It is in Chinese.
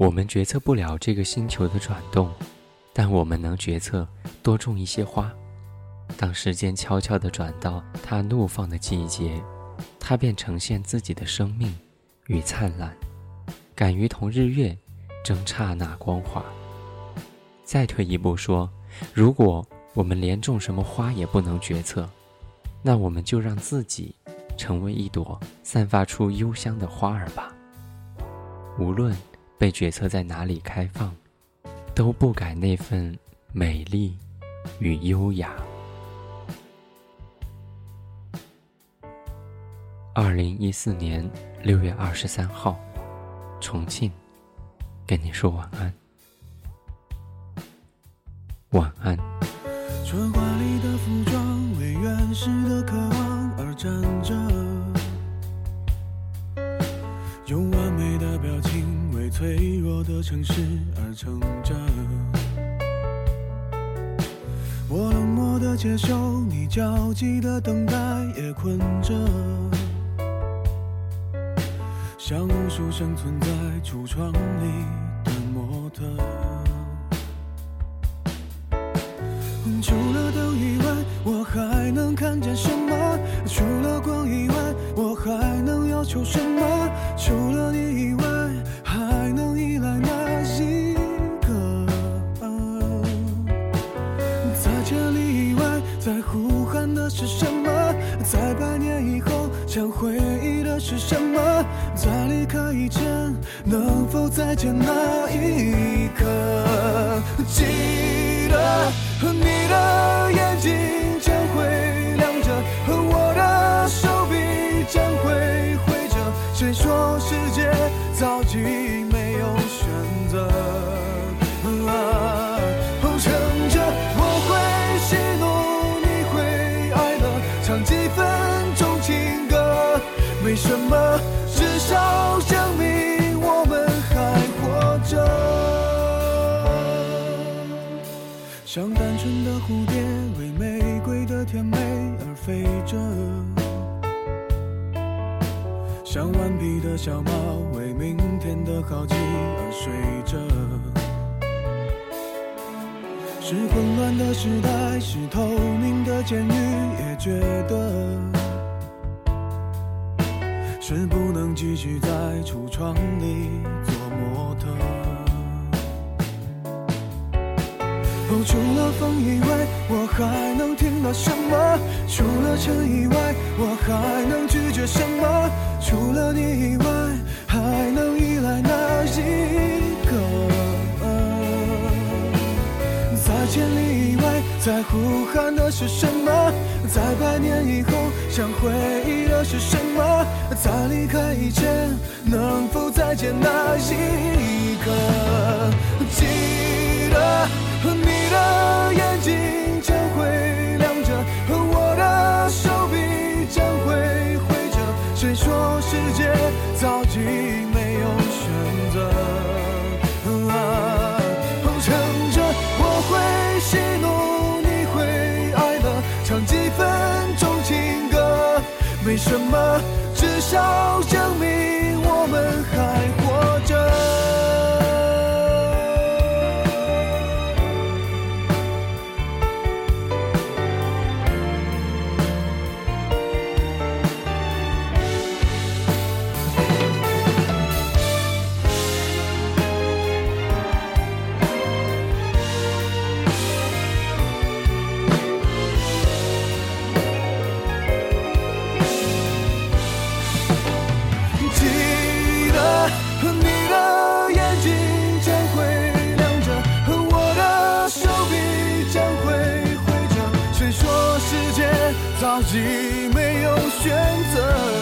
我们决策不了这个星球的转动，但我们能决策多种一些花。当时间悄悄地转到它怒放的季节，它便呈现自己的生命与灿烂，敢于同日月争刹那光华。再退一步说，如果我们连种什么花也不能决策，那我们就让自己成为一朵散发出幽香的花儿吧。无论被决策在哪里开放，都不改那份美丽与优雅。二零一四年六月二十三号，重庆，跟你说晚安，晚安。春华里的服装为原始的渴望而站着，脆弱的城市而撑着。我冷漠的接受你焦急的等待，也困着。像无数生存在橱窗里的模特，除了灯以外，我还能看见什么？除了光以外，我还能要求什么？除了你以外，想回忆的是什么？在离开以前，能否再见那一刻？记得和你的没什么。至少证明我们还活着，像单纯的蝴蝶为玫瑰的甜美而飞着，像顽皮的小猫为明天的好奇而睡着。是混乱的时代，是透明的监狱，也觉得。是不能继续在橱窗里做模特。哦，除了风以外，我还能听到什么？除了尘以外，我还能拒绝什么？除了你以外，还能依赖哪一在呼喊的是什么？在百年以后，想回忆的是什么？在离开以前，能否再见那一刻？记得你的眼睛什么。至少证明。和你的眼睛将会亮着，和我的手臂将会挥着，谁说世界早已没有选择？